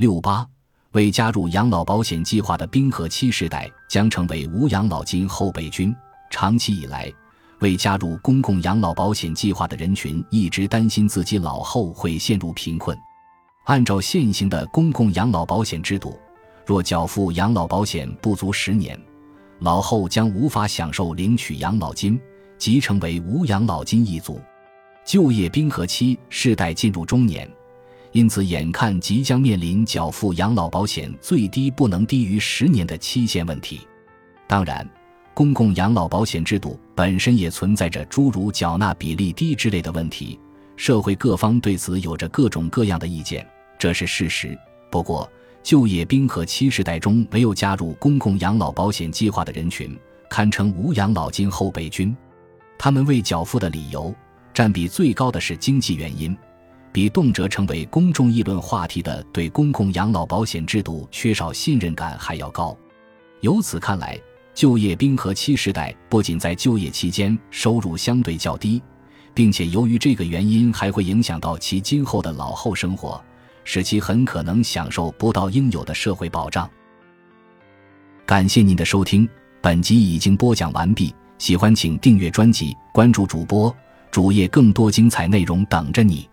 六八，未加入养老保险计划的冰河期世代将成为无养老金后备军。长期以来，未加入公共养老保险计划的人群一直担心自己老后会陷入贫困。按照现行的公共养老保险制度，若缴付养老保险不足十年，老后将无法享受领取养老金，即成为无养老金一族。就业冰河期世代进入中年，因此眼看即将面临缴付养老保险最低不能低于十年的期限问题。当然，公共养老保险制度本身也存在着诸如缴纳比例低之类的问题，社会各方对此有着各种各样的意见，这是事实。不过，就业冰河期时代中没有加入公共养老保险计划的人群，堪称无养老金后备军。他们未缴付的理由。占比最高的是经济原因，比动辄成为公众议论话题的对公共养老保险制度缺少信任感还要高。由此看来，就业冰河期时代不仅在就业期间收入相对较低，并且由于这个原因还会影响到其今后的老后生活，使其很可能享受不到应有的社会保障。感谢您的收听，本集已经播讲完毕。喜欢请订阅专辑，关注主播。主页更多精彩内容等着你。